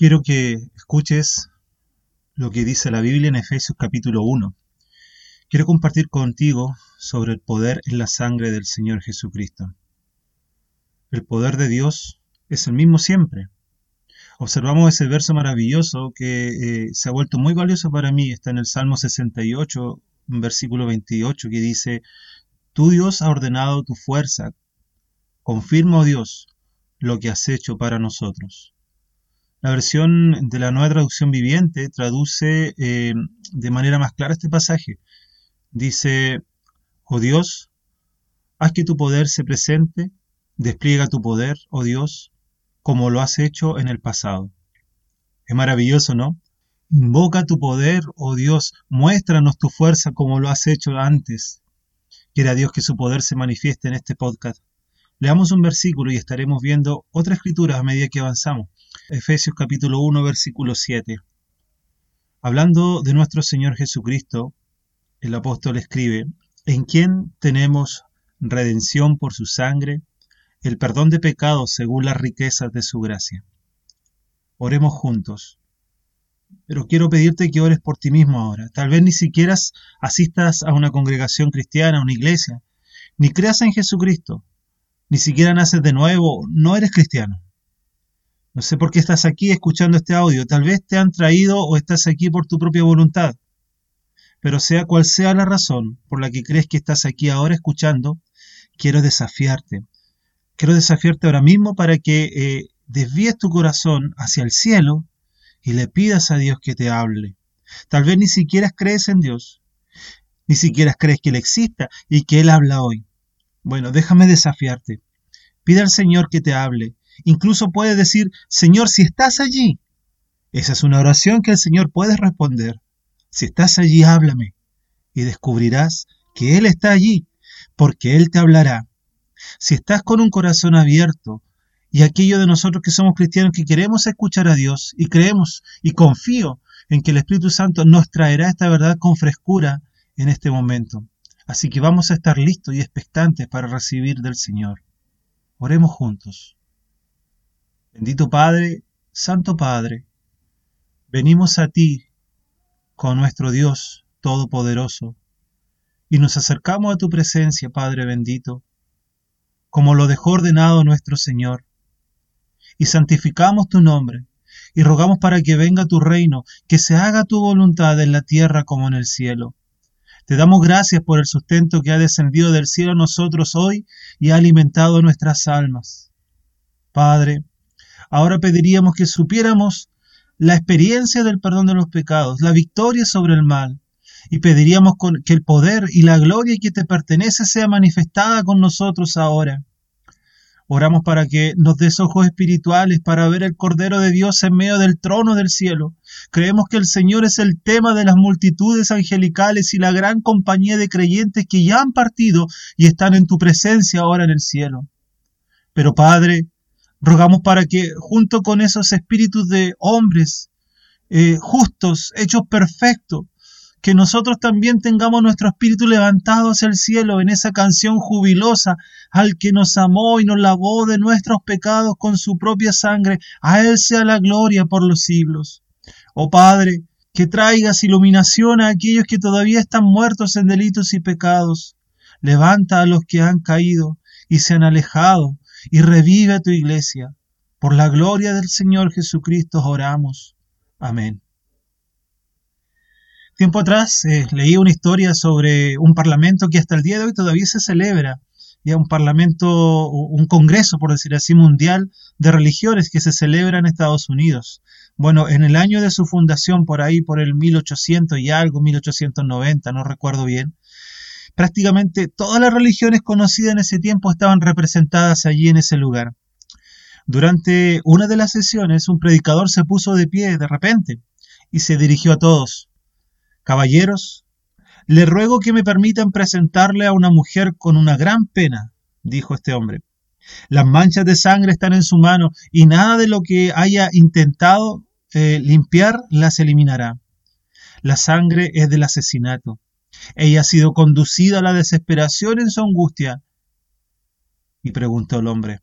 Quiero que escuches lo que dice la Biblia en Efesios capítulo 1. Quiero compartir contigo sobre el poder en la sangre del Señor Jesucristo. El poder de Dios es el mismo siempre. Observamos ese verso maravilloso que eh, se ha vuelto muy valioso para mí. Está en el Salmo 68, versículo 28, que dice, Tu Dios ha ordenado tu fuerza. Confirma, oh Dios, lo que has hecho para nosotros. La versión de la nueva traducción viviente traduce eh, de manera más clara este pasaje. Dice, oh Dios, haz que tu poder se presente, despliega tu poder, oh Dios, como lo has hecho en el pasado. Es maravilloso, ¿no? Invoca tu poder, oh Dios, muéstranos tu fuerza como lo has hecho antes. Quiera Dios que su poder se manifieste en este podcast. Leamos un versículo y estaremos viendo otra escritura a medida que avanzamos. Efesios capítulo 1, versículo 7. Hablando de nuestro Señor Jesucristo, el apóstol escribe, en quien tenemos redención por su sangre, el perdón de pecados según las riquezas de su gracia. Oremos juntos. Pero quiero pedirte que ores por ti mismo ahora. Tal vez ni siquiera asistas a una congregación cristiana, a una iglesia, ni creas en Jesucristo, ni siquiera naces de nuevo, no eres cristiano. No sé por qué estás aquí escuchando este audio, tal vez te han traído o estás aquí por tu propia voluntad. Pero sea cual sea la razón por la que crees que estás aquí ahora escuchando, quiero desafiarte. Quiero desafiarte ahora mismo para que eh, desvíes tu corazón hacia el cielo y le pidas a Dios que te hable. Tal vez ni siquiera crees en Dios, ni siquiera crees que Él exista y que Él habla hoy. Bueno, déjame desafiarte. Pide al Señor que te hable. Incluso puedes decir, Señor, si estás allí. Esa es una oración que el Señor puede responder. Si estás allí, háblame. Y descubrirás que Él está allí, porque Él te hablará. Si estás con un corazón abierto, y aquello de nosotros que somos cristianos que queremos escuchar a Dios y creemos y confío en que el Espíritu Santo nos traerá esta verdad con frescura en este momento. Así que vamos a estar listos y expectantes para recibir del Señor. Oremos juntos. Bendito Padre, Santo Padre, venimos a ti con nuestro Dios Todopoderoso y nos acercamos a tu presencia, Padre bendito, como lo dejó ordenado nuestro Señor, y santificamos tu nombre y rogamos para que venga tu reino, que se haga tu voluntad en la tierra como en el cielo. Te damos gracias por el sustento que ha descendido del cielo a nosotros hoy y ha alimentado nuestras almas. Padre, ahora pediríamos que supiéramos la experiencia del perdón de los pecados, la victoria sobre el mal, y pediríamos que el poder y la gloria que te pertenece sea manifestada con nosotros ahora. Oramos para que nos des ojos espirituales para ver el Cordero de Dios en medio del trono del cielo. Creemos que el Señor es el tema de las multitudes angelicales y la gran compañía de creyentes que ya han partido y están en tu presencia ahora en el cielo. Pero Padre, rogamos para que junto con esos espíritus de hombres eh, justos, hechos perfectos, que nosotros también tengamos nuestro espíritu levantado hacia el cielo en esa canción jubilosa al que nos amó y nos lavó de nuestros pecados con su propia sangre, a Él sea la gloria por los siglos. Oh Padre, que traigas iluminación a aquellos que todavía están muertos en delitos y pecados. Levanta a los que han caído y se han alejado, y revive tu iglesia. Por la gloria del Señor Jesucristo oramos. Amén. Tiempo atrás eh, leí una historia sobre un parlamento que hasta el día de hoy todavía se celebra, ya un parlamento, un congreso, por decir así, mundial de religiones que se celebra en Estados Unidos. Bueno, en el año de su fundación, por ahí, por el 1800 y algo, 1890, no recuerdo bien, prácticamente todas las religiones conocidas en ese tiempo estaban representadas allí en ese lugar. Durante una de las sesiones, un predicador se puso de pie de repente y se dirigió a todos. Caballeros, le ruego que me permitan presentarle a una mujer con una gran pena, dijo este hombre. Las manchas de sangre están en su mano y nada de lo que haya intentado eh, limpiar las eliminará. La sangre es del asesinato. Ella ha sido conducida a la desesperación en su angustia. Y preguntó el hombre,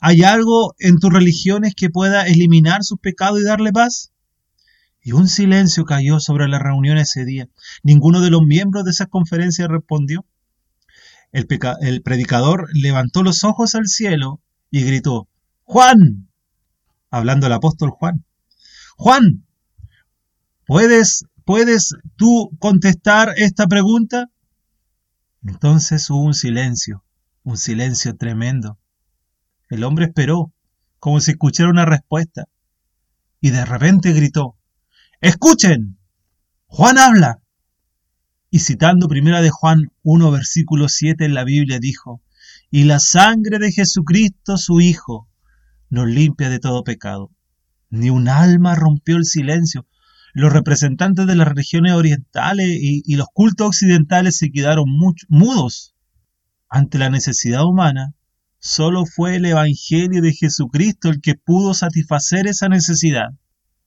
¿Hay algo en tus religiones que pueda eliminar sus pecados y darle paz? Y un silencio cayó sobre la reunión ese día. Ninguno de los miembros de esa conferencia respondió. El, el predicador levantó los ojos al cielo y gritó, Juan, hablando al apóstol Juan, Juan, ¿puedes, ¿puedes tú contestar esta pregunta? Entonces hubo un silencio, un silencio tremendo. El hombre esperó, como si escuchara una respuesta, y de repente gritó, Escuchen, Juan habla. Y citando primera de Juan 1, versículo 7 en la Biblia, dijo, Y la sangre de Jesucristo, su Hijo, nos limpia de todo pecado. Ni un alma rompió el silencio. Los representantes de las religiones orientales y, los cultos occidentales se quedaron mudos ante la necesidad humana. Solo fue el Evangelio de Jesucristo el que pudo satisfacer esa necesidad.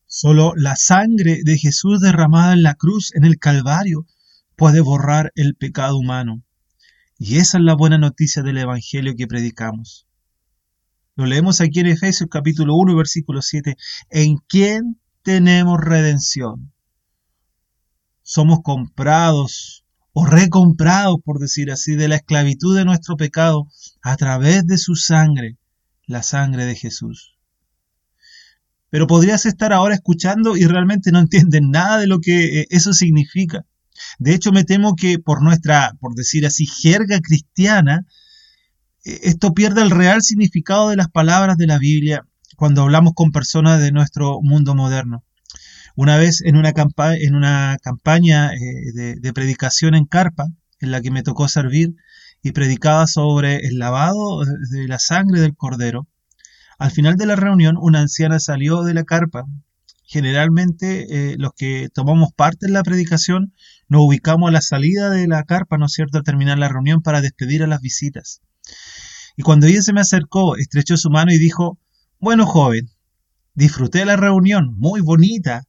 Solo la sangre de Jesús derramada en la cruz, en el Calvario, puede borrar el pecado humano. Y esa es la buena noticia del Evangelio que predicamos. Lo leemos aquí en Efesios capítulo 1, versículo 7. ¿En quién tenemos redención? Somos comprados o recomprados, por decir así, de la esclavitud de nuestro pecado a través de su sangre, la sangre de Jesús pero podrías estar ahora escuchando y realmente no entiendes nada de lo que eh, eso significa. De hecho, me temo que por nuestra, por decir así, jerga cristiana, eh, esto pierde el real significado de las palabras de la Biblia cuando hablamos con personas de nuestro mundo moderno. Una vez en una, campaña eh, de, de predicación en carpa, en la que me tocó servir, y predicaba sobre el lavado de la sangre del cordero, al final de la reunión, una anciana salió de la carpa. Generalmente eh, los que tomamos parte en la predicación nos ubicamos a la salida de la carpa, ¿no es cierto?, al terminar la reunión para despedir a las visitas. Y cuando ella se me acercó, estrechó su mano y dijo, bueno, joven, disfruté la reunión, muy bonita,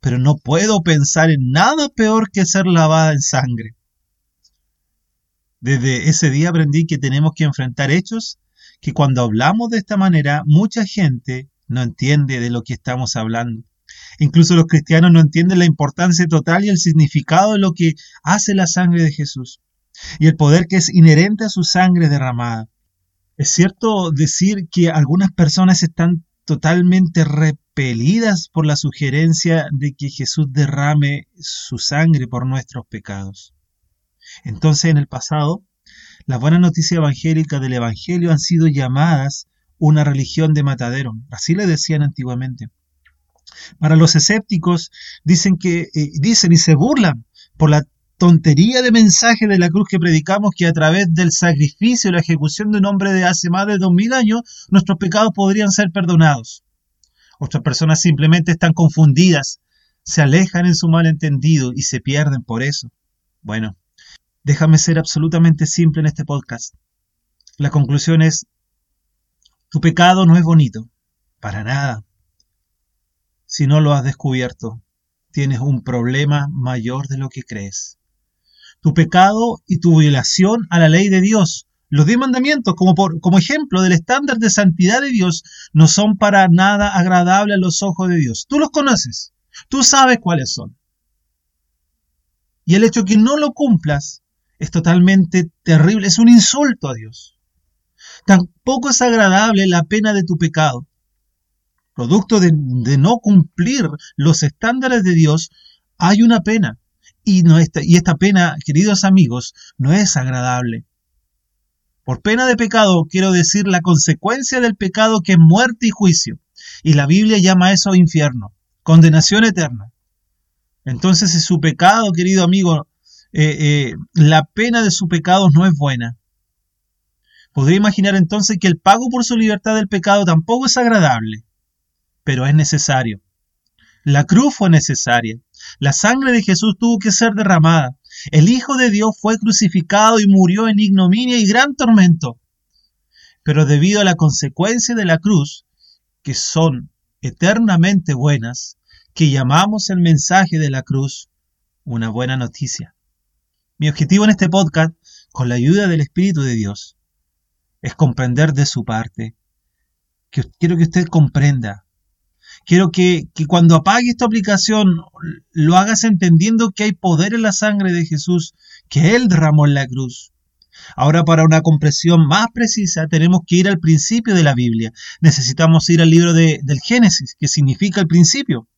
pero no puedo pensar en nada peor que ser lavada en sangre. Desde ese día aprendí que tenemos que enfrentar hechos que cuando hablamos de esta manera, mucha gente no entiende de lo que estamos hablando. Incluso los cristianos no entienden la importancia total y el significado de lo que hace la sangre de Jesús y el poder que es inherente a su sangre derramada. Es cierto decir que algunas personas están totalmente repelidas por la sugerencia de que Jesús derrame su sangre por nuestros pecados. Entonces en el pasado las buenas noticias evangélicas del Evangelio han sido llamadas una religión de matadero. Así le decían antiguamente. Para los escépticos dicen que eh, dicen y se burlan por la tontería de mensaje de la cruz que predicamos que a través del sacrificio y la ejecución de un hombre de hace más de dos mil años nuestros pecados podrían ser perdonados. Otras personas simplemente están confundidas, se alejan en su malentendido y se pierden por eso. Bueno, Déjame ser absolutamente simple en este podcast. La conclusión es, tu pecado no es bonito, para nada. Si no lo has descubierto, tienes un problema mayor de lo que crees. Tu pecado y tu violación a la ley de Dios, los diez mandamientos como, por, como ejemplo del estándar de santidad de Dios, no son para nada agradables a los ojos de Dios. Tú los conoces, tú sabes cuáles son. Y el hecho que no lo cumplas es totalmente terrible, es un insulto a Dios. Tampoco es agradable la pena de tu pecado. Producto de, no cumplir los estándares de Dios, hay una pena. Y, esta, y esta pena, queridos amigos, no es agradable. Por pena de pecado quiero decir la consecuencia del pecado que es muerte y juicio. Y la Biblia llama eso infierno, condenación eterna. Entonces, si su pecado, querido amigo, eh, eh, la pena de su pecado no es buena. Podría imaginar entonces que el pago por su libertad del pecado tampoco es agradable, pero es necesario. La cruz fue necesaria. La sangre de Jesús tuvo que ser derramada. El Hijo de Dios fue crucificado y murió en ignominia y gran tormento. Pero debido a la consecuencia de la cruz, que son eternamente buenas, que llamamos el mensaje de la cruz una buena noticia. Mi objetivo en este podcast, con la ayuda del Espíritu de Dios, es comprender de su parte que quiero que usted comprenda. Quiero que, que cuando apague esta aplicación lo hagas entendiendo que hay poder en la sangre de Jesús, que Él derramó en la cruz. Ahora, para una comprensión más precisa, tenemos que ir al principio de la Biblia. Necesitamos ir al libro de, del Génesis, que significa el principio.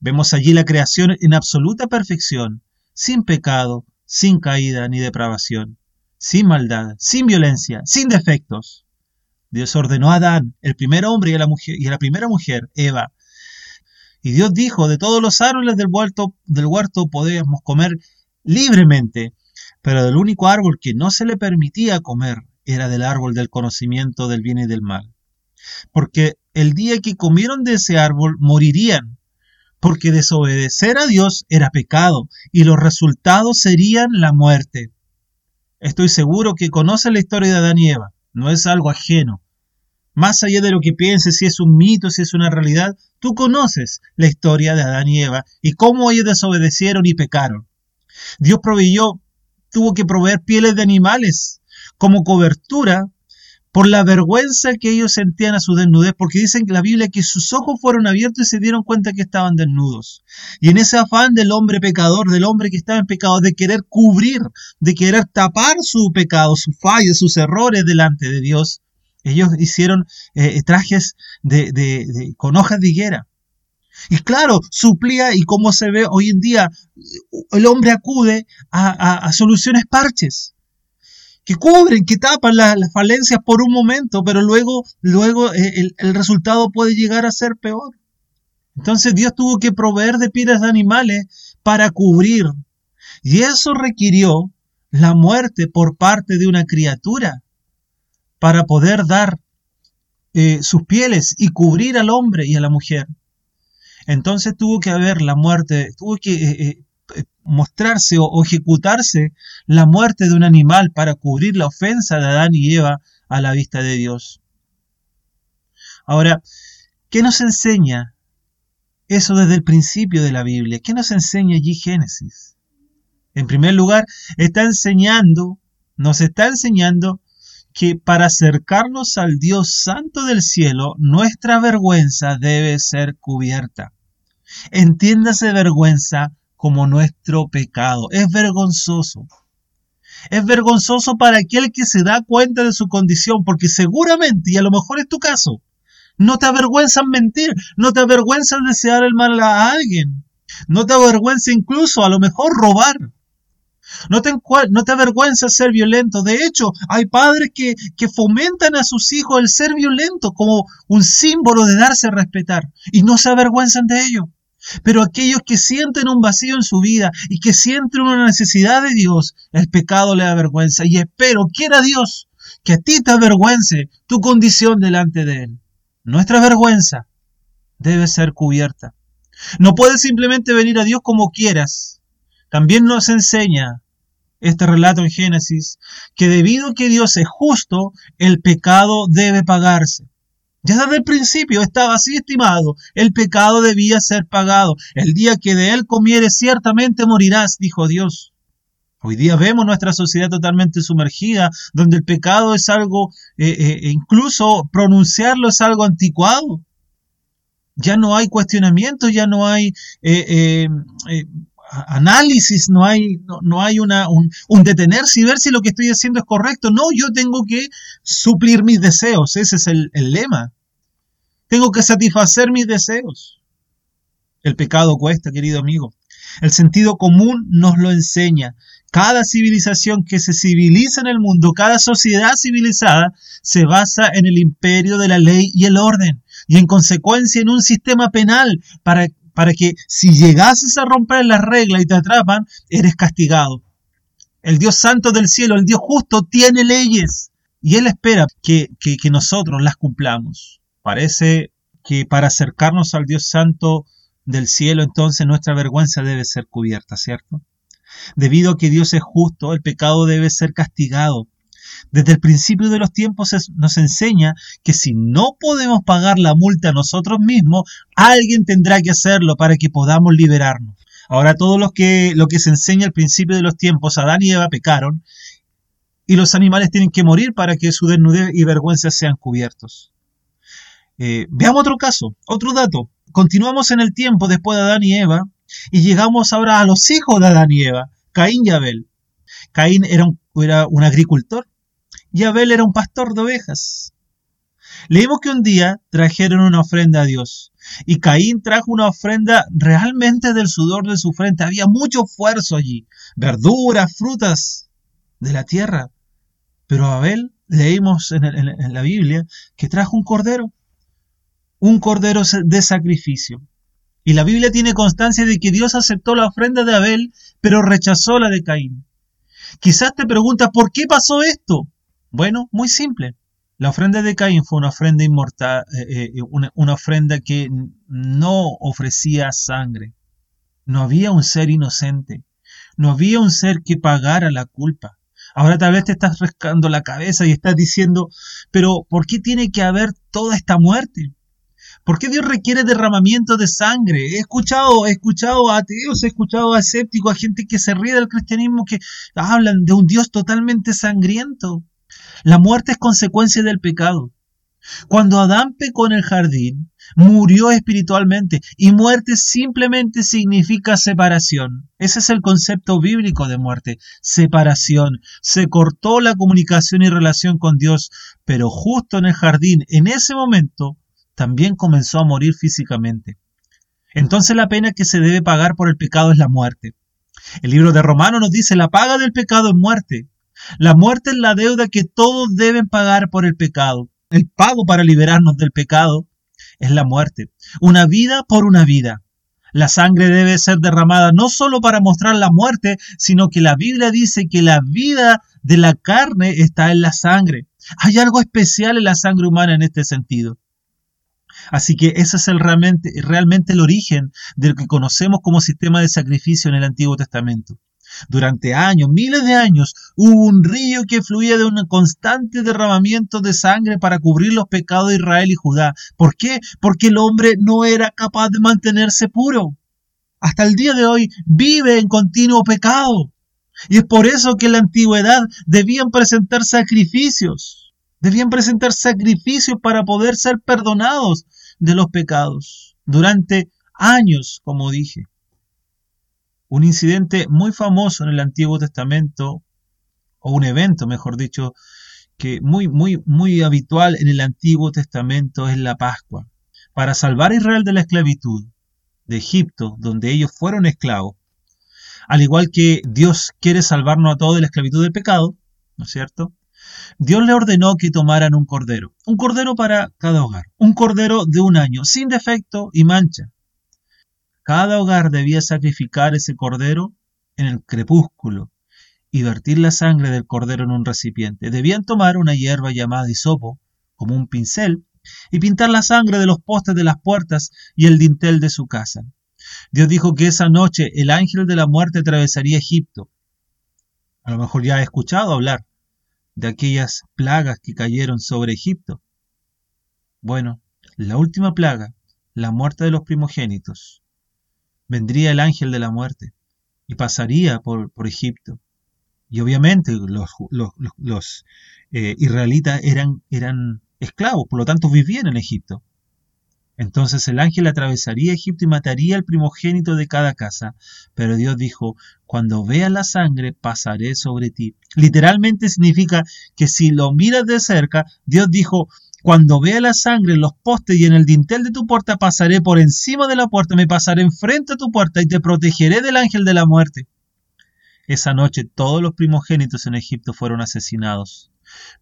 Vemos allí la creación en absoluta perfección, sin pecado, sin caída ni depravación, sin maldad, sin violencia, sin defectos. Dios ordenó a Adán, el primer hombre y a la, mujer, y a la primera mujer, Eva. Y Dios dijo, de todos los árboles del huerto, del podemos comer libremente, pero del único árbol que no se le permitía comer era del árbol del conocimiento del bien y del mal. Porque el día que comieron de ese árbol morirían, porque desobedecer a Dios era pecado y los resultados serían la muerte. Estoy seguro que conoce la historia de Adán y Eva, no es algo ajeno. Más allá de lo que pienses si es un mito, si es una realidad, tú conoces la historia de Adán y Eva y cómo ellos desobedecieron y pecaron. Dios proveyó tuvo que proveer pieles de animales como cobertura por la vergüenza que ellos sentían a su desnudez, porque dicen que la Biblia que sus ojos fueron abiertos y se dieron cuenta que estaban desnudos. Y en ese afán del hombre pecador, del hombre que estaba en pecado, de querer cubrir, de querer tapar su pecado, su falla, sus errores delante de Dios, ellos hicieron eh, trajes de, con hojas de higuera. Y claro, suplía y como se ve hoy en día, el hombre acude a, soluciones parches que cubren, que tapan las, falencias por un momento, pero luego, luego eh, el, resultado puede llegar a ser peor. Entonces Dios tuvo que proveer de pieles de animales para cubrir. Y eso requirió la muerte por parte de una criatura para poder dar eh, sus pieles y cubrir al hombre y a la mujer. Entonces tuvo que haber la muerte, tuvo que eh, eh, mostrarse o, ejecutarse la muerte de un animal para cubrir la ofensa de Adán y Eva a la vista de Dios. Ahora, ¿qué nos enseña eso desde el principio de la Biblia? ¿Qué nos enseña allí Génesis? En primer lugar, está enseñando, nos está enseñando que para acercarnos al Dios Santo del cielo, nuestra vergüenza debe ser cubierta. Entiéndase vergüenza como nuestro pecado. Es vergonzoso. Es vergonzoso para aquel que se da cuenta de su condición, porque seguramente, y a lo mejor es tu caso, no te avergüenza mentir, no te avergüenza desear el mal a alguien, no te avergüenza incluso a lo mejor robar. No te, no te ser violento. De hecho, hay padres que, que fomentan a sus hijos el ser violento como un símbolo de darse a respetar y no se avergüenzan de ello. Pero aquellos que sienten un vacío en su vida y que sienten una necesidad de Dios, el pecado le avergüenza. Y espero, quiera Dios, que a ti te avergüence tu condición delante de Él. Nuestra vergüenza debe ser cubierta. No puedes simplemente venir a Dios como quieras. También nos enseña este relato en Génesis que debido a que Dios es justo, el pecado debe pagarse. Ya desde el principio estaba así estimado, el pecado debía ser pagado. El día que de él comieres ciertamente morirás, dijo Dios. Hoy día vemos nuestra sociedad totalmente sumergida, donde el pecado es algo, eh, eh, e incluso pronunciarlo es algo anticuado. Ya no hay cuestionamiento, ya no hay eh, análisis, no hay, no, hay una, un, detenerse y ver si lo que estoy haciendo es correcto. No, yo tengo que suplir mis deseos, ese es el, el lema. Tengo que satisfacer mis deseos. El pecado cuesta, querido amigo. El sentido común nos lo enseña. Cada civilización que se civiliza en el mundo, cada sociedad civilizada, se basa en el imperio de la ley y el orden, y en consecuencia en un sistema penal para para que si llegases a romper las reglas y te atrapan, eres castigado. El Dios Santo del cielo, el Dios justo, tiene leyes y Él espera que, que, nosotros las cumplamos. Parece que para acercarnos al Dios Santo del cielo, entonces nuestra vergüenza debe ser cubierta, ¿cierto? Debido a que Dios es justo, el pecado debe ser castigado. Desde el principio de los tiempos nos enseña que si no podemos pagar la multa nosotros mismos, alguien tendrá que hacerlo para que podamos liberarnos. Ahora todo lo que, lo que se enseña al principio de los tiempos, Adán y Eva pecaron, y los animales tienen que morir para que su desnudez y vergüenza sean cubiertos. Eh, veamos otro caso, otro dato. Continuamos en el tiempo después de Adán y Eva y llegamos ahora a los hijos de Adán y Eva, Caín y Abel. Caín era un, era un agricultor y Abel era un pastor de ovejas. Leímos que un día trajeron una ofrenda a Dios y Caín trajo una ofrenda realmente del sudor de su frente. Había mucho esfuerzo allí, verduras, frutas de la tierra. Pero Abel, leímos en, la Biblia, que trajo un cordero, un cordero de sacrificio. Y la Biblia tiene constancia de que Dios aceptó la ofrenda de Abel, pero rechazó la de Caín. Quizás te preguntas, ¿por qué pasó esto? Bueno, muy simple. La ofrenda de Caín fue una ofrenda inmortal, eh, eh, una, una ofrenda que no ofrecía sangre. No había un ser inocente. No había un ser que pagara la culpa. Ahora tal vez te estás rascando la cabeza y estás diciendo, pero ¿por qué tiene que haber toda esta muerte? ¿Por qué Dios requiere derramamiento de sangre? He escuchado, he escuchado a ateos, he escuchado a escépticos, a gente que se ríe del cristianismo que hablan de un Dios totalmente sangriento. La muerte es consecuencia del pecado. Cuando Adán pecó en el jardín, murió espiritualmente y muerte simplemente significa separación. Ese es el concepto bíblico de muerte, separación. Se cortó la comunicación y relación con Dios, pero justo en el jardín, en ese momento, también comenzó a morir físicamente. Entonces la pena que se debe pagar por el pecado es la muerte. El libro de Romanos nos dice la paga del pecado es muerte. La muerte es la deuda que todos deben pagar por el pecado. El pago para liberarnos del pecado es la muerte. Una vida por una vida. La sangre debe ser derramada no solo para mostrar la muerte, sino que la Biblia dice que la vida de la carne está en la sangre. Hay algo especial en la sangre humana en este sentido. Así que ese es realmente, realmente el origen de lo que conocemos como sistema de sacrificio en el Antiguo Testamento. Durante años, miles de años, hubo un río que fluía de un constante derramamiento de sangre para cubrir los pecados de Israel y Judá. ¿Por qué? Porque el hombre no era capaz de mantenerse puro. Hasta el día de hoy vive en continuo pecado. Y es por eso que en la antigüedad debían presentar sacrificios. Debían presentar sacrificios para poder ser perdonados de los pecados. Durante años, como dije. Un incidente muy famoso en el Antiguo Testamento, o un evento, mejor dicho, que muy, muy, muy habitual en el Antiguo Testamento es la Pascua. Para salvar a Israel de la esclavitud de Egipto, donde ellos fueron esclavos, al igual que Dios quiere salvarnos a todos de la esclavitud del pecado, ¿no es cierto? Dios le ordenó que tomaran un cordero, un cordero para cada hogar, un cordero de un año, sin defecto y mancha. Cada hogar debía sacrificar ese cordero en el crepúsculo y vertir la sangre del cordero en un recipiente. Debían tomar una hierba llamada hisopo, como un pincel, y pintar la sangre de los postes de las puertas y el dintel de su casa. Dios dijo que esa noche el ángel de la muerte atravesaría Egipto. A lo mejor ya he escuchado hablar de aquellas plagas que cayeron sobre Egipto. Bueno, la última plaga, la muerte de los primogénitos, vendría el ángel de la muerte y pasaría por, por Egipto. Y obviamente los, los, eh, israelitas eran, eran esclavos, por lo tanto vivían en Egipto. Entonces el ángel atravesaría Egipto y mataría al primogénito de cada casa. Pero Dios dijo, cuando veas la sangre, pasaré sobre ti. Literalmente significa que si lo miras de cerca, Dios dijo, cuando vea la sangre en los postes y en el dintel de tu puerta, pasaré por encima de la puerta, me pasaré enfrente a tu puerta y te protegeré del ángel de la muerte. Esa noche todos los primogénitos en Egipto fueron asesinados,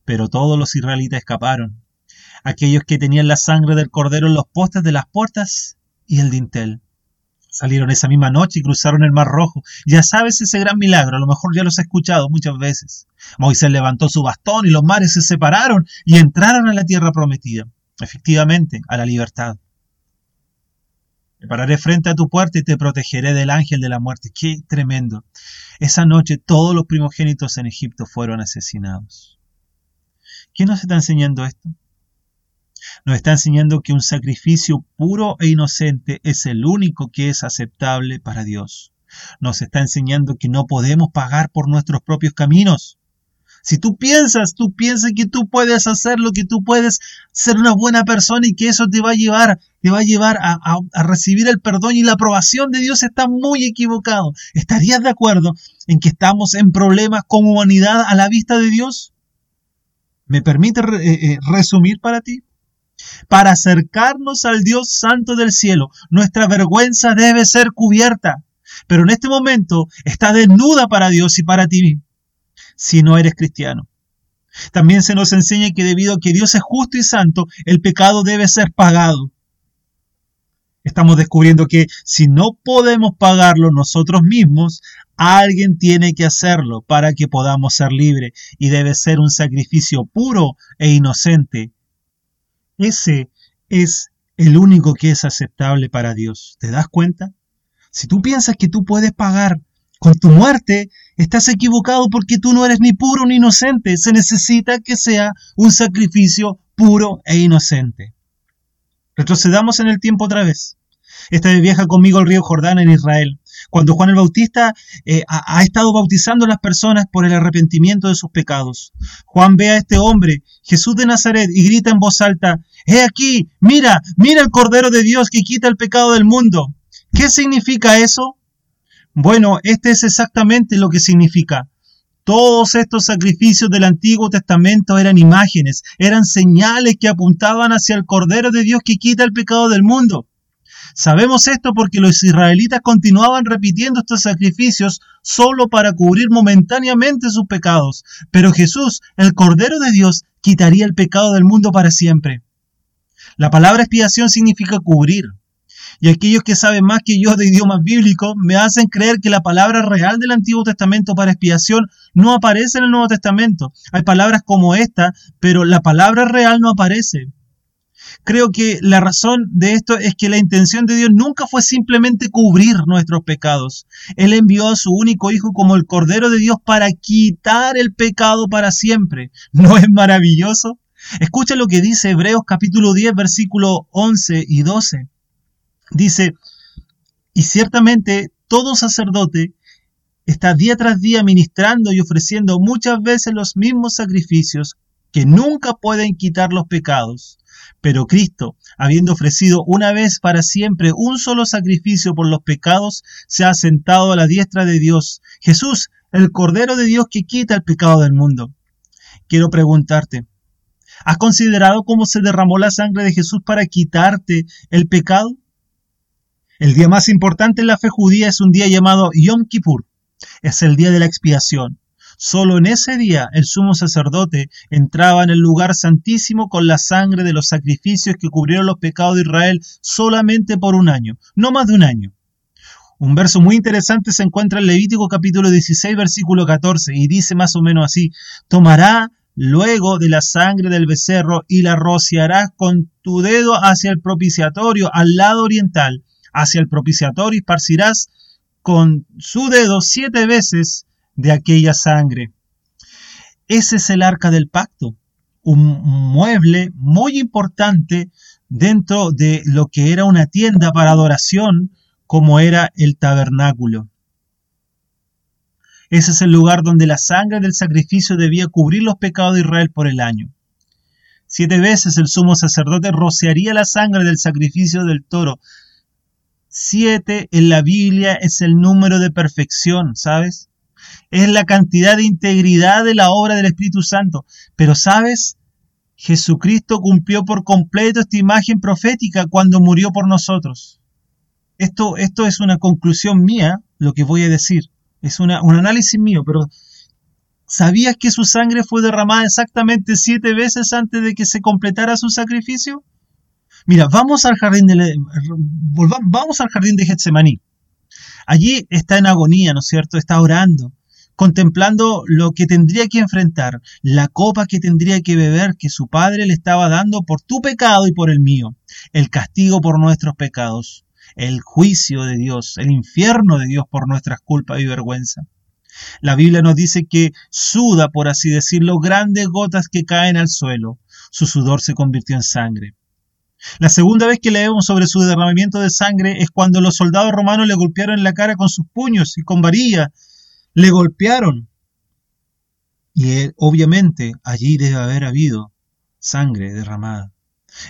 pero todos los israelitas escaparon aquellos que tenían la sangre del cordero en los postes de las puertas y el dintel. Salieron esa misma noche y cruzaron el Mar Rojo. Ya sabes ese gran milagro, a lo mejor ya los has escuchado muchas veces. Moisés levantó su bastón y los mares se separaron y entraron a la tierra prometida, efectivamente, a la libertad. Me pararé frente a tu puerta y te protegeré del ángel de la muerte. Qué tremendo. Esa noche todos los primogénitos en Egipto fueron asesinados. ¿Quién nos está enseñando esto? Nos está enseñando que un sacrificio puro e inocente es el único que es aceptable para Dios. Nos está enseñando que no podemos pagar por nuestros propios caminos. Si tú piensas, tú piensas que tú puedes hacerlo, que tú puedes ser una buena persona y que eso te va a llevar, te va a llevar a, recibir el perdón y la aprobación de Dios, está muy equivocado. ¿Estarías de acuerdo en que estamos en problemas como humanidad a la vista de Dios? ¿Me permite eh, eh, resumir para ti? Para acercarnos al Dios Santo del cielo, nuestra vergüenza debe ser cubierta, pero en este momento está desnuda para Dios y para ti si no eres cristiano. También se nos enseña que debido a que Dios es justo y santo, el pecado debe ser pagado. Estamos descubriendo que si no podemos pagarlo nosotros mismos, alguien tiene que hacerlo para que podamos ser libres y debe ser un sacrificio puro e inocente. Ese es el único que es aceptable para Dios. ¿Te das cuenta? Si tú piensas que tú puedes pagar con tu muerte, estás equivocado porque tú no eres ni puro ni inocente. Se necesita que sea un sacrificio puro e inocente. Retrocedamos en el tiempo otra vez. Esta vez viaja conmigo al río Jordán en Israel. Cuando Juan el Bautista eh, ha, ha, estado bautizando a las personas por el arrepentimiento de sus pecados. Juan ve a este hombre, Jesús de Nazaret, y grita en voz alta, He aquí, mira, mira el Cordero de Dios que quita el pecado del mundo. ¿Qué significa eso? Bueno, este es exactamente lo que significa. Todos estos sacrificios del Antiguo Testamento eran imágenes, eran señales que apuntaban hacia el Cordero de Dios que quita el pecado del mundo. Sabemos esto porque los israelitas continuaban repitiendo estos sacrificios solo para cubrir momentáneamente sus pecados, pero Jesús, el Cordero de Dios, quitaría el pecado del mundo para siempre. La palabra expiación significa cubrir, y aquellos que saben más que yo de idiomas bíblicos me hacen creer que la palabra real del Antiguo Testamento para expiación no aparece en el Nuevo Testamento. Hay palabras como esta, pero la palabra real no aparece. Creo que la razón de esto es que la intención de Dios nunca fue simplemente cubrir nuestros pecados. Él envió a su único Hijo como el Cordero de Dios para quitar el pecado para siempre. ¿No es maravilloso? Escucha lo que dice Hebreos capítulo 10, versículo 11 y 12. Dice, y ciertamente todo sacerdote está día tras día ministrando y ofreciendo muchas veces los mismos sacrificios que nunca pueden quitar los pecados. Pero Cristo, habiendo ofrecido una vez para siempre un solo sacrificio por los pecados, se ha sentado a la diestra de Dios. Jesús, el Cordero de Dios que quita el pecado del mundo. Quiero preguntarte, ¿has considerado cómo se derramó la sangre de Jesús para quitarte el pecado? El día más importante en la fe judía es un día llamado Yom Kippur. Es el día de la expiación. Solo en ese día el sumo sacerdote entraba en el lugar santísimo con la sangre de los sacrificios que cubrieron los pecados de Israel solamente por un año, no más de un año. Un verso muy interesante se encuentra en Levítico capítulo 16 versículo 14 y dice más o menos así, tomará luego de la sangre del becerro y la rociarás con tu dedo hacia el propiciatorio al lado oriental hacia el propiciatorio y esparcirás con su dedo siete veces de aquella sangre. Ese es el arca del pacto, un mueble muy importante dentro de lo que era una tienda para adoración como era el tabernáculo. Ese es el lugar donde la sangre del sacrificio debía cubrir los pecados de Israel por el año. Siete veces el sumo sacerdote rociaría la sangre del sacrificio del toro Siete en la Biblia es el número de perfección, ¿sabes? Es la cantidad de integridad de la obra del Espíritu Santo. Pero, ¿sabes? Jesucristo cumplió por completo esta imagen profética cuando murió por nosotros. Esto, esto es una conclusión mía, lo que voy a decir. Es una, un análisis mío, pero ¿sabías que su sangre fue derramada exactamente siete veces antes de que se completara su sacrificio? Mira, vamos al jardín de, vamos al jardín de Getsemaní. Allí está en agonía, ¿no es cierto? Está orando, contemplando lo que tendría que enfrentar, la copa que tendría que beber que su padre le estaba dando por tu pecado y por el mío, el castigo por nuestros pecados, el juicio de Dios, el infierno de Dios por nuestras culpas y vergüenza. La Biblia nos dice que suda, por así decirlo, grandes gotas que caen al suelo. Su sudor se convirtió en sangre. La segunda vez que leemos sobre su derramamiento de sangre es cuando los soldados romanos le golpearon la cara con sus puños y con varilla. Le golpearon. Y obviamente allí debe haber habido sangre derramada.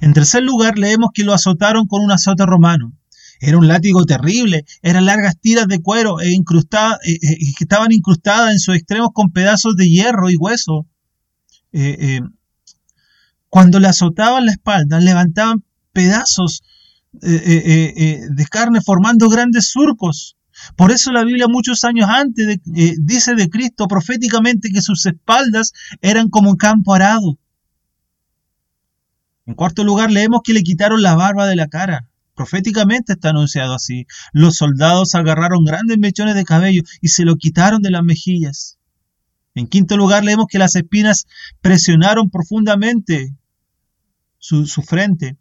En tercer lugar, leemos que lo azotaron con un azote romano. Era un látigo terrible, eran largas tiras de cuero e incrustadas, eh, eh, que estaban incrustadas en sus extremos con pedazos de hierro y hueso. Eh, cuando le azotaban la espalda, levantaban pedazos de carne formando grandes surcos. Por eso la Biblia muchos años antes dice de Cristo proféticamente que sus espaldas eran como un campo arado. En cuarto lugar, leemos que le quitaron la barba de la cara. Proféticamente está anunciado así. Los soldados agarraron grandes mechones de cabello y se lo quitaron de las mejillas. En quinto lugar, leemos que las espinas presionaron profundamente su, frente.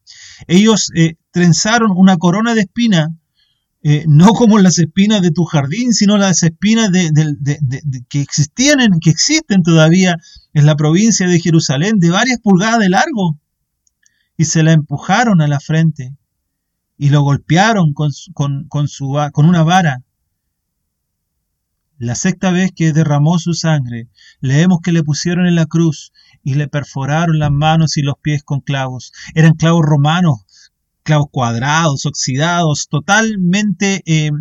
Ellos eh, trenzaron una corona de espina, eh, no como las espinas de tu jardín, sino las espinas de, que existían, que existen todavía en la provincia de Jerusalén, de varias pulgadas de largo y se la empujaron a la frente y lo golpearon con, con, con una vara. La sexta vez que derramó su sangre, leemos que le pusieron en la cruz y le perforaron las manos y los pies con clavos. Eran clavos romanos, clavos cuadrados, oxidados, totalmente eh,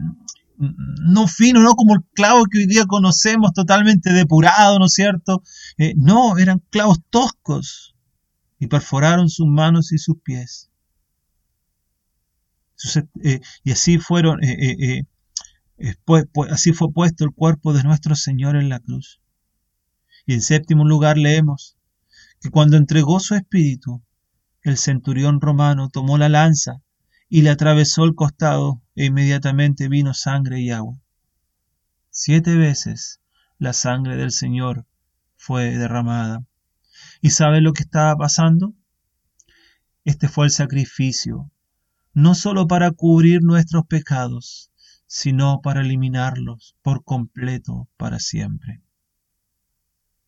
no finos, no como el clavo que hoy día conocemos, totalmente depurado, ¿no es cierto? Eh, no, eran clavos toscos, y perforaron sus manos y sus pies. Eh, y así fueron, eh, así fue puesto el cuerpo de nuestro Señor en la cruz. Y en séptimo lugar leemos que cuando entregó su espíritu, el centurión romano tomó la lanza y le atravesó el costado e inmediatamente vino sangre y agua. Siete veces la sangre del Señor fue derramada. ¿Y sabe lo que estaba pasando? Este fue el sacrificio, no sólo para cubrir nuestros pecados, sino para eliminarlos por completo para siempre.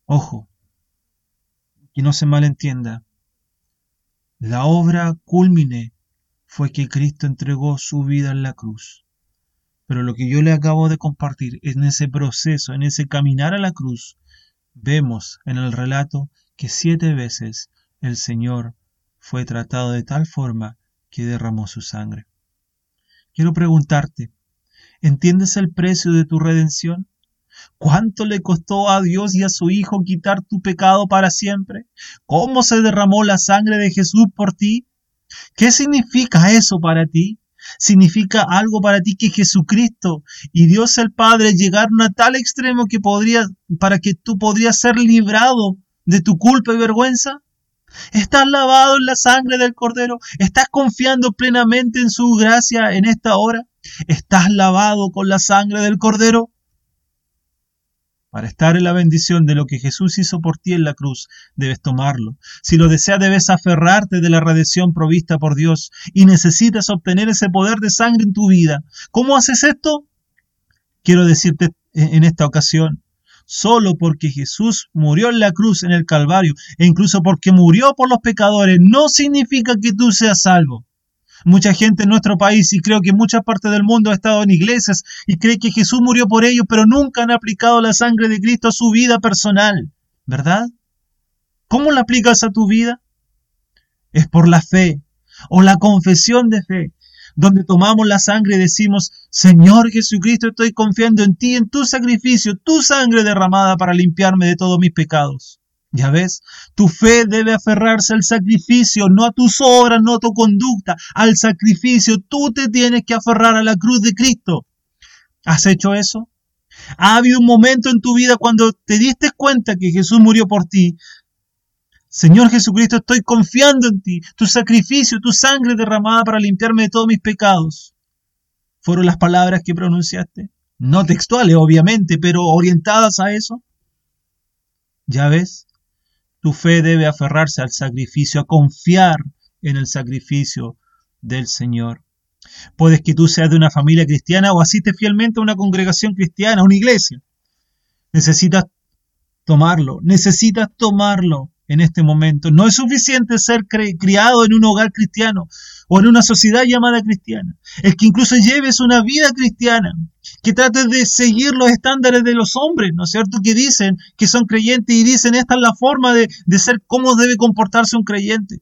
Ojo, que no se malentienda, la obra culmine fue que Cristo entregó su vida en la cruz. Pero lo que yo le acabo de compartir en ese proceso, en ese caminar a la cruz, vemos en el relato que siete veces el Señor fue tratado de tal forma que derramó su sangre. Quiero preguntarte, ¿entiendes el precio de tu redención? ¿Cuánto le costó a Dios y a su Hijo quitar tu pecado para siempre? ¿Cómo se derramó la sangre de Jesús por ti? ¿Qué significa eso para ti? Significa algo para ti que Jesucristo y Dios el Padre llegaron a tal extremo que podría, para que tú podrías ser librado de tu culpa y vergüenza? ¿Estás lavado en la sangre del Cordero? ¿Estás confiando plenamente en su gracia en esta hora? ¿Estás lavado con la sangre del Cordero? Para estar en la bendición de lo que Jesús hizo por ti en la cruz, debes tomarlo. Si lo deseas, debes aferrarte de la redención provista por Dios y necesitas obtener ese poder de sangre en tu vida. ¿Cómo haces esto? Quiero decirte en esta ocasión, solo porque Jesús murió en la cruz en el Calvario e incluso porque murió por los pecadores, no significa que tú seas salvo. Mucha gente en nuestro país y creo que en muchas partes del mundo ha estado en iglesias y cree que Jesús murió por ellos, pero nunca han aplicado la sangre de Cristo a su vida personal, ¿verdad? ¿Cómo la aplicas a tu vida? Es por la fe o la confesión de fe donde tomamos la sangre y decimos, Señor Jesucristo, estoy confiando en ti, en tu sacrificio, tu sangre derramada para limpiarme de todos mis pecados. Ya ves, tu fe debe aferrarse al sacrificio, no a tus obras, no a tu conducta, al sacrificio. Tú te tienes que aferrar a la cruz de Cristo. ¿Has hecho eso? ¿Ha habido un momento en tu vida cuando te diste cuenta que Jesús murió por ti, Señor Jesucristo, estoy confiando en ti, tu sacrificio, tu sangre derramada para limpiarme de todos mis pecados. Fueron las palabras que pronunciaste, no textuales obviamente, pero orientadas a eso. Ya ves, tu fe debe aferrarse al sacrificio, a confiar en el sacrificio del Señor. Puedes que tú seas de una familia cristiana o asistes fielmente a una congregación cristiana, a una iglesia. Necesitas tomarlo, necesitas tomarlo en este momento. No es suficiente ser criado en un hogar cristiano o en una sociedad llamada cristiana. Es que incluso lleves una vida cristiana, que trates de seguir los estándares de los hombres, ¿no es cierto? Que dicen que son creyentes y dicen esta es la forma de, de ser, cómo debe comportarse un creyente.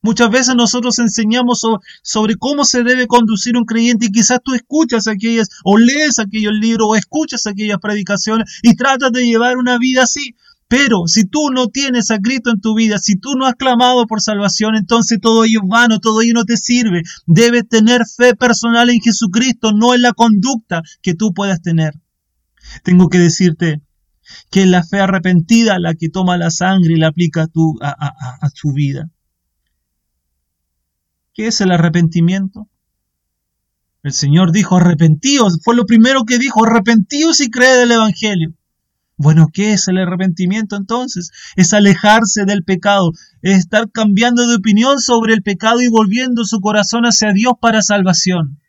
Muchas veces nosotros enseñamos sobre, cómo se debe conducir un creyente y quizás tú escuchas aquellas o lees aquellos libros o escuchas aquellas predicaciones y tratas de llevar una vida así. Pero si tú no tienes a Cristo en tu vida, si tú no has clamado por salvación, entonces todo ello es vano, todo ello no te sirve. Debes tener fe personal en Jesucristo, no en la conducta que tú puedas tener. Tengo que decirte que es la fe arrepentida la que toma la sangre y la aplica a, a, a tu vida. ¿Qué es el arrepentimiento? El Señor dijo, arrepentíos, fue lo primero que dijo, arrepentíos y creed el Evangelio. Bueno, ¿qué es el arrepentimiento entonces? Es alejarse del pecado, es estar cambiando de opinión sobre el pecado y volviendo su corazón hacia Dios para salvación.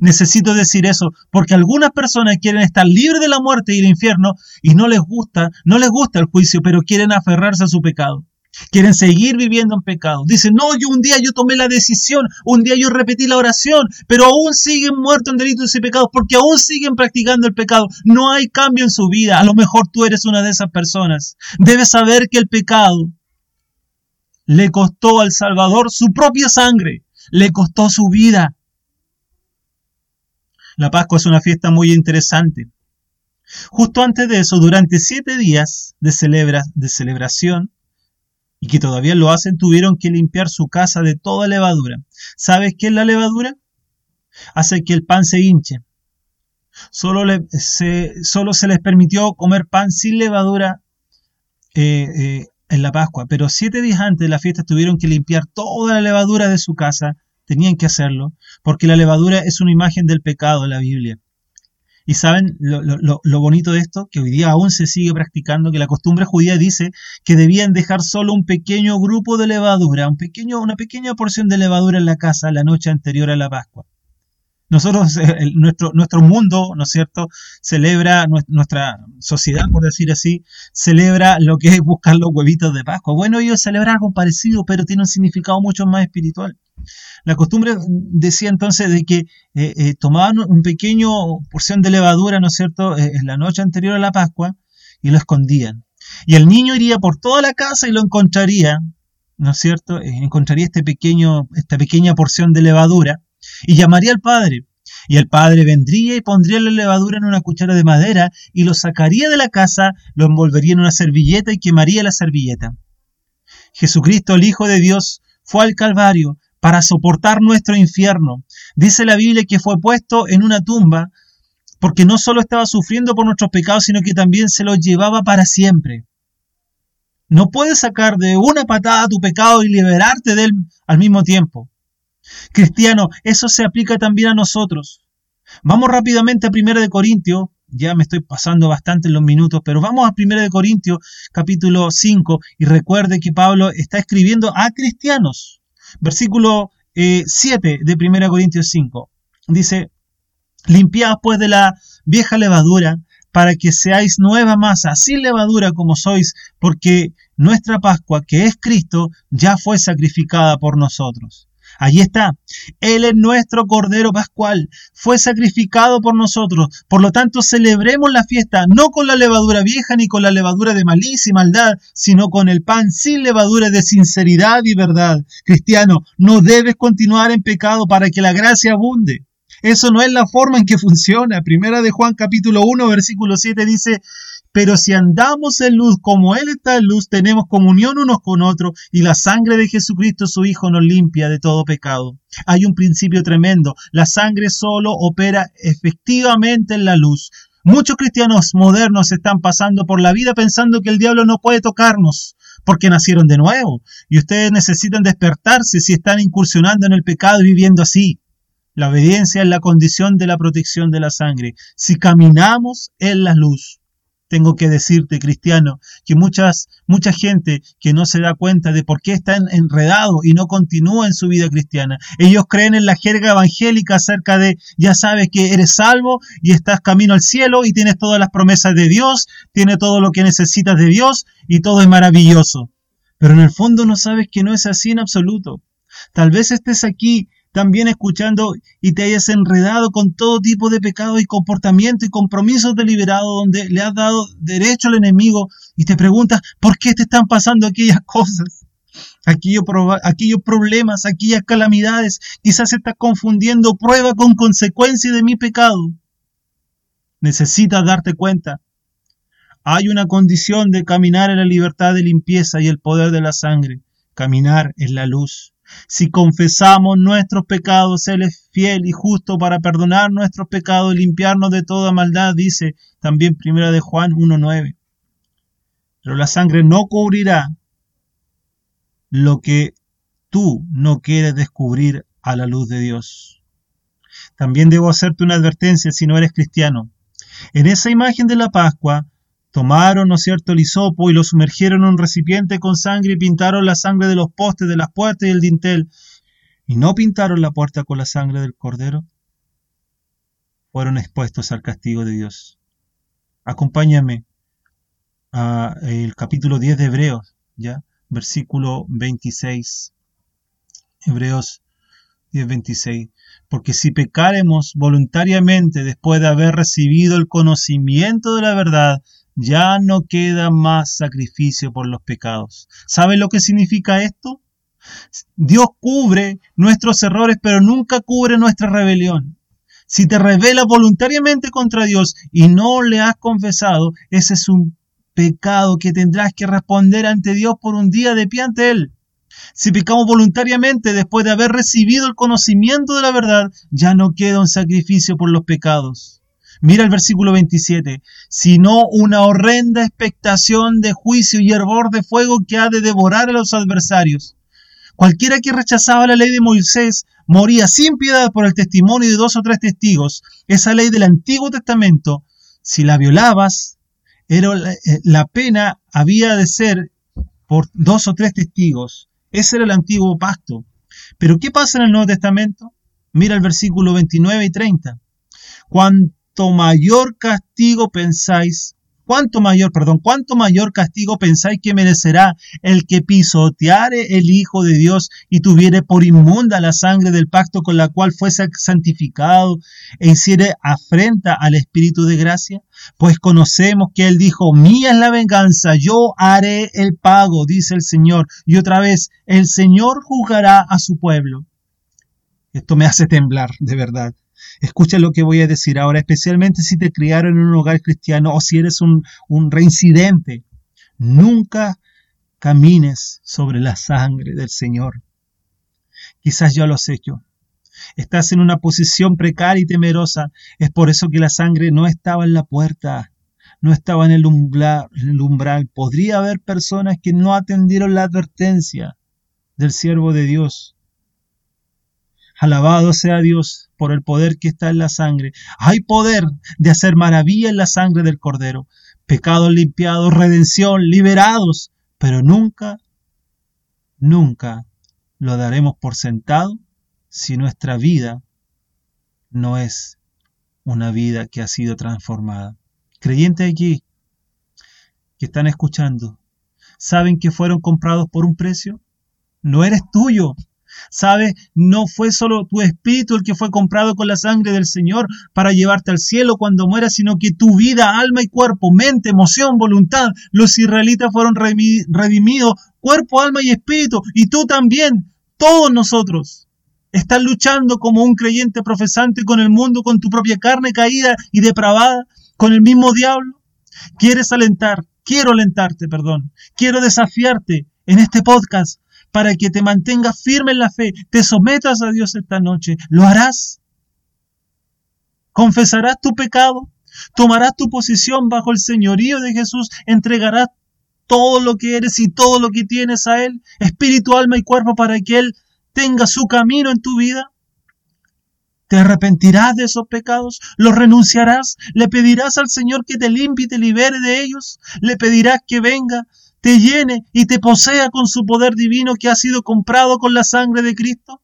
Necesito decir eso porque algunas personas quieren estar libres de la muerte y el infierno y no les gusta, no les gusta el juicio, pero quieren aferrarse a su pecado. Quieren seguir viviendo en pecado. Dicen, no, yo un día yo tomé la decisión, un día yo repetí la oración, pero aún siguen muertos en delitos y pecados porque aún siguen practicando el pecado. No hay cambio en su vida. A lo mejor tú eres una de esas personas. Debes saber que el pecado le costó al Salvador su propia sangre, le costó su vida. La Pascua es una fiesta muy interesante. Justo antes de eso, durante siete días de, celebra, de celebración, y que todavía lo hacen, tuvieron que limpiar su casa de toda levadura. ¿Sabes qué es la levadura? Hace que el pan se hinche. Solo, se, solo se les permitió comer pan sin levadura eh, eh, en la Pascua, pero siete días antes de la fiesta tuvieron que limpiar toda la levadura de su casa. Tenían que hacerlo, porque la levadura es una imagen del pecado en la Biblia. Y saben lo, bonito de esto, que hoy día aún se sigue practicando, que la costumbre judía dice que debían dejar solo un pequeño grupo de levadura, un pequeño, una pequeña porción de levadura en la casa la noche anterior a la Pascua. Nosotros, eh, nuestro, nuestro mundo, ¿no es cierto?, celebra, nuestra sociedad, por decir así, celebra lo que es buscar los huevitos de Pascua. Bueno, ellos celebran algo parecido, pero tiene un significado mucho más espiritual. La costumbre decía entonces de que eh, eh, tomaban un pequeño porción de levadura, ¿no es cierto?, en la noche anterior a la Pascua y lo escondían. Y el niño iría por toda la casa y lo encontraría, ¿no es cierto?, encontraría este pequeño, esta pequeña porción de levadura y llamaría al padre. Y el padre vendría y pondría la levadura en una cuchara de madera y lo sacaría de la casa, lo envolvería en una servilleta y quemaría la servilleta. Jesucristo, el Hijo de Dios, fue al Calvario para soportar nuestro infierno. Dice la Biblia que fue puesto en una tumba porque no solo estaba sufriendo por nuestros pecados, sino que también se los llevaba para siempre. No puedes sacar de una patada tu pecado y liberarte de él al mismo tiempo. Cristiano, eso se aplica también a nosotros. Vamos rápidamente a 1 de Corintios, ya me estoy pasando bastante en los minutos, pero vamos a 1 de Corintios capítulo 5 y recuerde que Pablo está escribiendo a cristianos. Versículo 7 eh, de 1 Corintios 5. Dice, limpiad pues de la vieja levadura para que seáis nueva masa, sin levadura como sois, porque nuestra Pascua, que es Cristo, ya fue sacrificada por nosotros. Allí está. Él es nuestro Cordero Pascual. Fue sacrificado por nosotros. Por lo tanto, celebremos la fiesta no con la levadura vieja ni con la levadura de malicia y maldad, sino con el pan sin levadura de sinceridad y verdad. Cristiano, no debes continuar en pecado para que la gracia abunde. Eso no es la forma en que funciona. Primera de Juan capítulo 1 versículo 7 dice, pero si andamos en luz como Él está en luz, tenemos comunión unos con otros y la sangre de Jesucristo su Hijo nos limpia de todo pecado. Hay un principio tremendo. La sangre solo opera efectivamente en la luz. Muchos cristianos modernos están pasando por la vida pensando que el diablo no puede tocarnos porque nacieron de nuevo y ustedes necesitan despertarse si están incursionando en el pecado y viviendo así. La obediencia es la condición de la protección de la sangre. Si caminamos en la luz, tengo que decirte, cristiano, que muchas, mucha gente que no se da cuenta de por qué están enredados y no continúa en su vida cristiana. Ellos creen en la jerga evangélica acerca de, ya sabes que eres salvo y estás camino al cielo y tienes todas las promesas de Dios, tienes todo lo que necesitas de Dios y todo es maravilloso. Pero en el fondo no sabes que no es así en absoluto. Tal vez estés aquí también escuchando y te hayas enredado con todo tipo de pecado y comportamiento y compromisos deliberados donde le has dado derecho al enemigo y te preguntas por qué te están pasando aquellas cosas, aquellos, aquellos problemas, aquellas calamidades. Quizás estás confundiendo prueba con consecuencia de mi pecado. Necesitas darte cuenta. Hay una condición de caminar en la libertad de limpieza y el poder de la sangre, caminar en la luz. Si confesamos nuestros pecados, Él es fiel y justo para perdonar nuestros pecados y limpiarnos de toda maldad, dice también primera de Juan 1.9. Pero la sangre no cubrirá lo que tú no quieres descubrir a la luz de Dios. También debo hacerte una advertencia si no eres cristiano. En esa imagen de la Pascua, Tomaron, ¿no es cierto?, el hisopo y lo sumergieron en un recipiente con sangre y pintaron la sangre de los postes, de las puertas y el dintel. ¿Y no pintaron la puerta con la sangre del cordero? Fueron expuestos al castigo de Dios. Acompáñame al capítulo 10 de Hebreos, ¿ya? Versículo 26. Hebreos 10, 26. Porque si pecaremos voluntariamente después de haber recibido el conocimiento de la verdad, ya no queda más sacrificio por los pecados. ¿Sabe lo que significa esto? Dios cubre nuestros errores, pero nunca cubre nuestra rebelión. Si te rebelas voluntariamente contra Dios y no le has confesado, ese es un pecado que tendrás que responder ante Dios por un día de pie ante Él. Si pecamos voluntariamente después de haber recibido el conocimiento de la verdad, ya no queda un sacrificio por los pecados. Mira el versículo 27, sino una horrenda expectación de juicio y hervor de fuego que ha de devorar a los adversarios. Cualquiera que rechazaba la ley de Moisés moría sin piedad por el testimonio de dos o tres testigos. Esa ley del Antiguo Testamento, si la violabas, era eh, la pena había de ser por dos o tres testigos. Ese era el antiguo pacto. Pero ¿qué pasa en el Nuevo Testamento? Mira el versículo 29 y 30. Cuando mayor castigo pensáis, cuánto mayor, perdón, cuánto mayor castigo pensáis que merecerá el que pisoteare el Hijo de Dios y tuviere por inmunda la sangre del pacto con la cual fuese santificado e hiciere afrenta al Espíritu de gracia? Pues conocemos que Él dijo, mía es la venganza, yo haré el pago, dice el Señor. Y otra vez, el Señor juzgará a su pueblo. Esto me hace temblar, de verdad. Escucha lo que voy a decir ahora, especialmente si te criaron en un hogar cristiano o si eres un, reincidente. Nunca camines sobre la sangre del Señor. Quizás yo lo has hecho. Estás en una posición precaria y temerosa. Es por eso que la sangre no estaba en la puerta, no estaba. En el umbral. Podría haber personas que no atendieron la advertencia del siervo de Dios. Alabado sea Dios por el poder que está en la sangre. Hay poder de hacer maravilla en la sangre del Cordero. Pecados limpiados, redención, liberados. Pero nunca, nunca lo daremos por sentado si nuestra vida no es una vida que ha sido transformada. Creyentes aquí que están escuchando, ¿saben que fueron comprados por un precio? No eres tuyo, ¿Sabes? No fue solo tu espíritu el que fue comprado con la sangre del Señor para llevarte al cielo cuando mueras, sino que tu vida, alma y cuerpo, mente, emoción, voluntad, los israelitas fueron redimidos, cuerpo, alma y espíritu, y tú también, todos nosotros. Estás luchando como un creyente profesante con el mundo, con tu propia carne caída y depravada, con el mismo diablo. ¿Quieres alentar? Quiero alentarte, perdón. Quiero desafiarte en este podcast para que te mantengas firme en la fe, te sometas a Dios esta noche. ¿Lo harás? ¿Confesarás tu pecado? ¿Tomarás tu posición bajo el señorío de Jesús? ¿Entregarás todo lo que eres y todo lo que tienes a Él, espíritu, alma y cuerpo, para que Él tenga su camino en tu vida? ¿Te arrepentirás de esos pecados? ¿Los renunciarás? ¿Le pedirás al Señor que te limpie y te libere de ellos? ¿Le pedirás que venga te llene y te posea con su poder divino que ha sido comprado con la sangre de Cristo?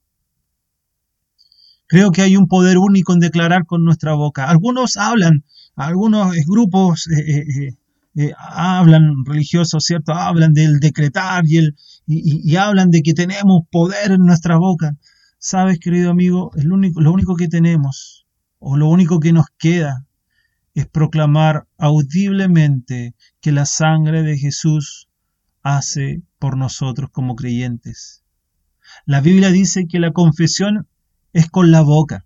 Creo que hay un poder único en declarar con nuestra boca. Algunos hablan, algunos grupos eh, eh, eh, hablan religiosos, ¿cierto? Hablan del decretar y, el, y, hablan de que tenemos poder en nuestra boca. Sabes, querido amigo, es lo único, lo único que tenemos, o lo único que nos queda, es proclamar audiblemente que la sangre de Jesús hace por nosotros como creyentes. La Biblia dice que la confesión es con la boca.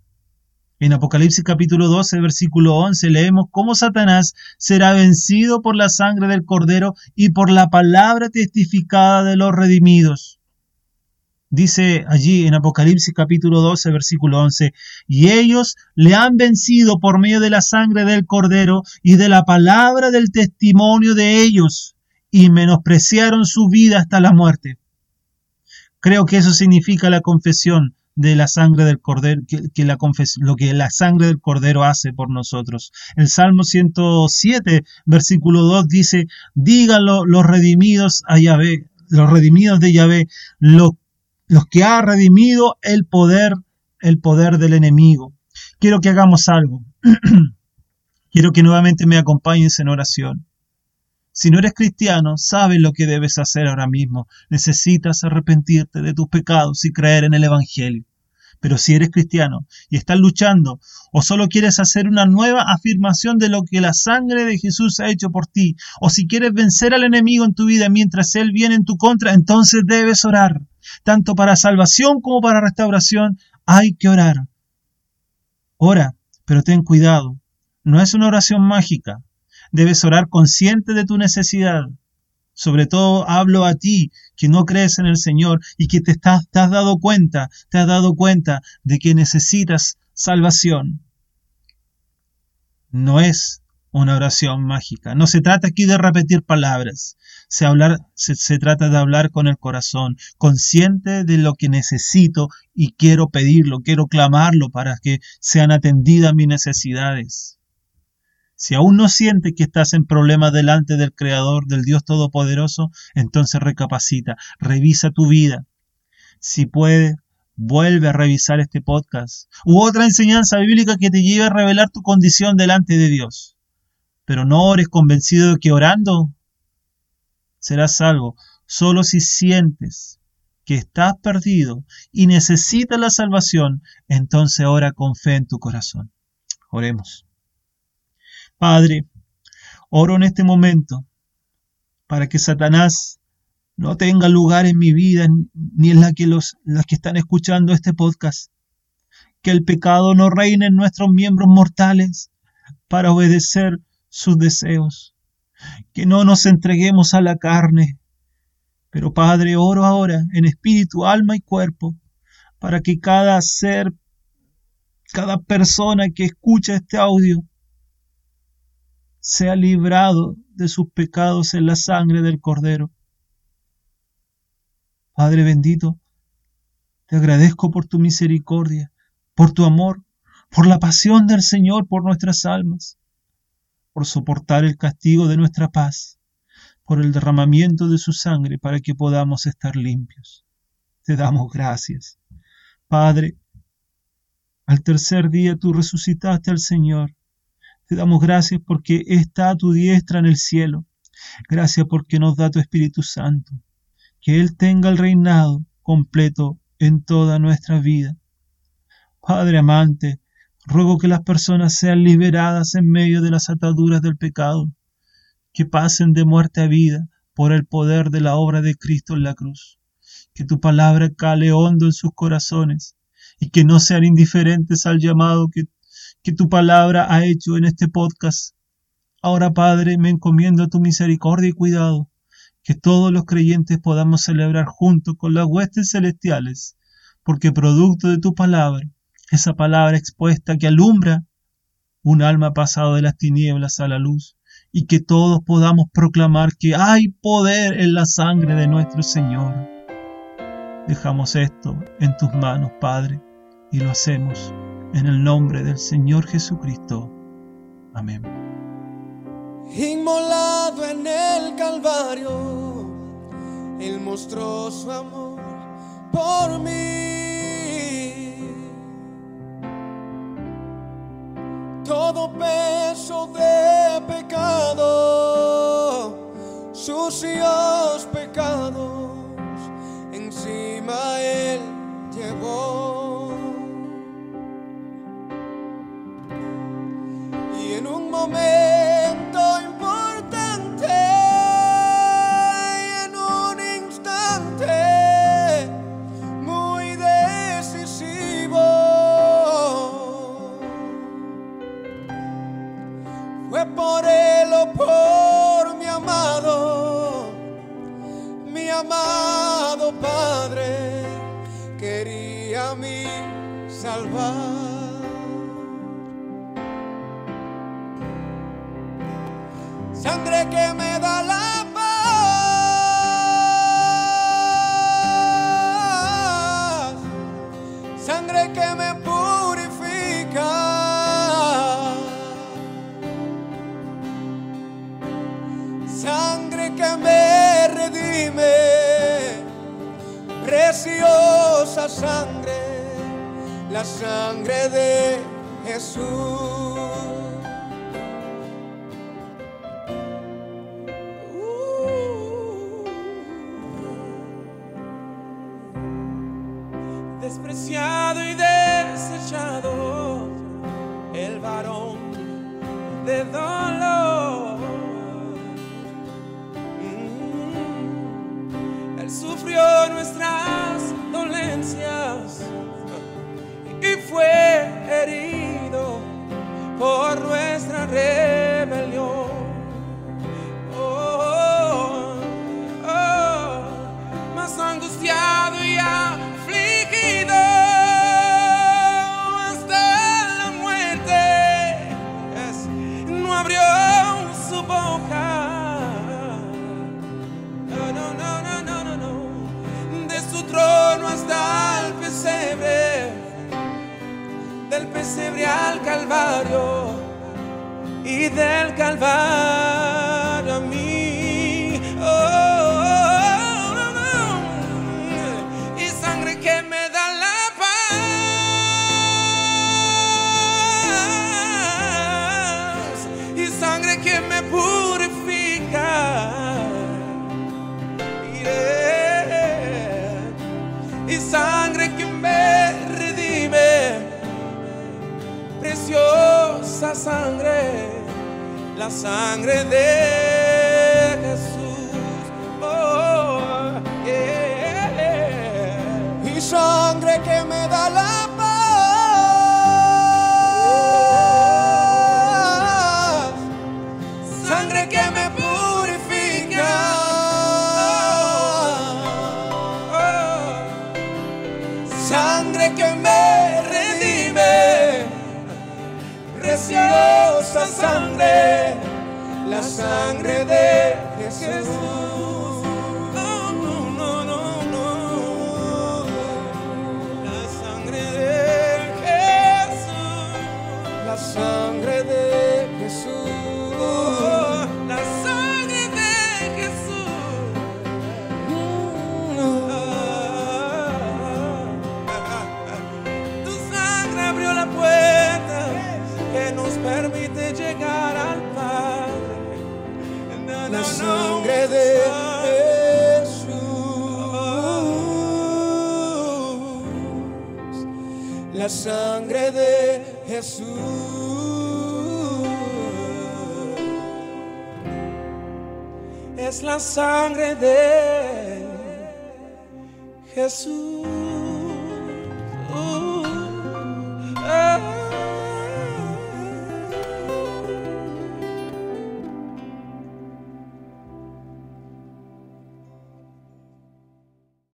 En Apocalipsis capítulo 12, versículo 11 leemos cómo Satanás será vencido por la sangre del cordero y por la palabra testificada de los redimidos. Dice allí en Apocalipsis capítulo 12, versículo 11, y ellos le han vencido por medio de la sangre del cordero y de la palabra del testimonio de ellos, y menospreciaron su vida hasta la muerte. Creo que eso significa la confesión de la sangre del cordero, que, la lo que la sangre del cordero hace por nosotros. El Salmo 107, versículo 2 dice, díganlo los redimidos a Yahvé, los redimidos de Yahvé, los, los que ha redimido el poder, el poder del enemigo. Quiero que hagamos algo. Quiero que nuevamente me acompañes en oración. Si no eres cristiano, sabes lo que debes hacer ahora mismo. Necesitas arrepentirte de tus pecados y creer en el Evangelio. Pero si eres cristiano y estás luchando o solo quieres hacer una nueva afirmación de lo que la sangre de Jesús ha hecho por ti, o si quieres vencer al enemigo en tu vida mientras Él viene en tu contra, entonces debes orar. Tanto para salvación como para restauración hay que orar. Ora, pero ten cuidado. No es una oración mágica. Debes orar consciente de tu necesidad. Sobre todo hablo a ti que no crees en el Señor y que te, te has dado cuenta, te has dado cuenta de que necesitas salvación. No es una oración mágica. No se trata aquí de repetir palabras. Se, hablar, se, se, trata de hablar con el corazón, consciente de lo que necesito y quiero pedirlo, quiero clamarlo para que sean atendidas mis necesidades. Si aún no sientes que estás en problemas delante del Creador, del Dios Todopoderoso, entonces recapacita, revisa tu vida. Si puedes, vuelve a revisar este podcast u otra enseñanza bíblica que te lleve a revelar tu condición delante de Dios. Pero no ores convencido de que orando serás salvo, solo si sientes que estás perdido y necesitas la salvación, entonces ora con fe en tu corazón. Oremos. Padre, oro en este momento para que Satanás no tenga lugar en mi vida ni en la que los, que están escuchando este podcast. Que el pecado no reine en nuestros miembros mortales para obedecer sus deseos. Que no nos entreguemos a la carne. Pero Padre, oro ahora en espíritu, alma y cuerpo para que cada ser, cada persona que escucha este audio sea librado de sus pecados en la sangre del Cordero. Padre bendito, te agradezco por tu misericordia, por tu amor, por la pasión del Señor por nuestras almas, por soportar el castigo de nuestra paz, por el derramamiento de su sangre para que podamos estar limpios. Te damos gracias. Padre, al tercer día tú resucitaste al Señor te damos gracias porque está a tu diestra en el cielo. Gracias porque nos da tu Espíritu Santo. Que Él tenga el reinado completo en toda nuestra vida. Padre amante, ruego que las personas sean liberadas en medio de las ataduras del pecado, que pasen de muerte a vida por el poder de la obra de Cristo en la cruz. Que tu palabra cale hondo en sus corazones y que no sean indiferentes al llamado que que tu palabra ha hecho en este podcast. Ahora, Padre, me encomiendo a tu misericordia y cuidado, que todos los creyentes podamos celebrar juntos con las huestes celestiales, porque producto de tu palabra, esa palabra expuesta que alumbra, un alma pasado de las tinieblas a la luz, y que todos podamos proclamar que hay poder en la sangre de nuestro Señor. Dejamos esto en tus manos, Padre, y lo hacemos en el nombre del Señor Jesucristo. Amén. Inmolado en el Calvario, amor por mí. todo peso de pecado, sucios pecados, encima Él Sangre que me da la paz, sangre que me purifica, sangre que me redime, preciosa sangre la sangre de Jesús. Uh, sangre de